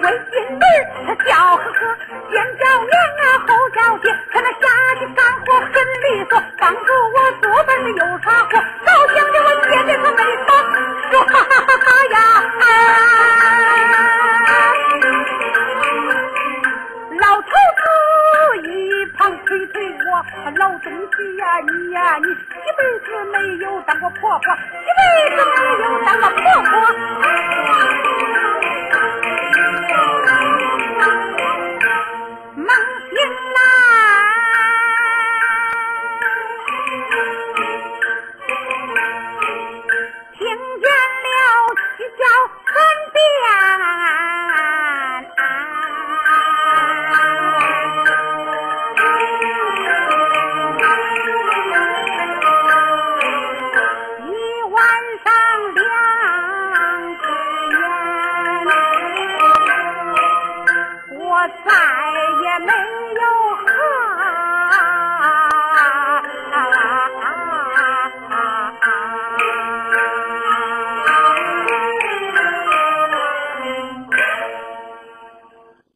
微信儿他笑呵呵先叫娘啊后叫爹他那下地干活很利索帮助我左边是右擦货照相的我现在可没法说哈呀老头子一旁催催我老东西呀你呀你一辈子没有当过婆婆一辈子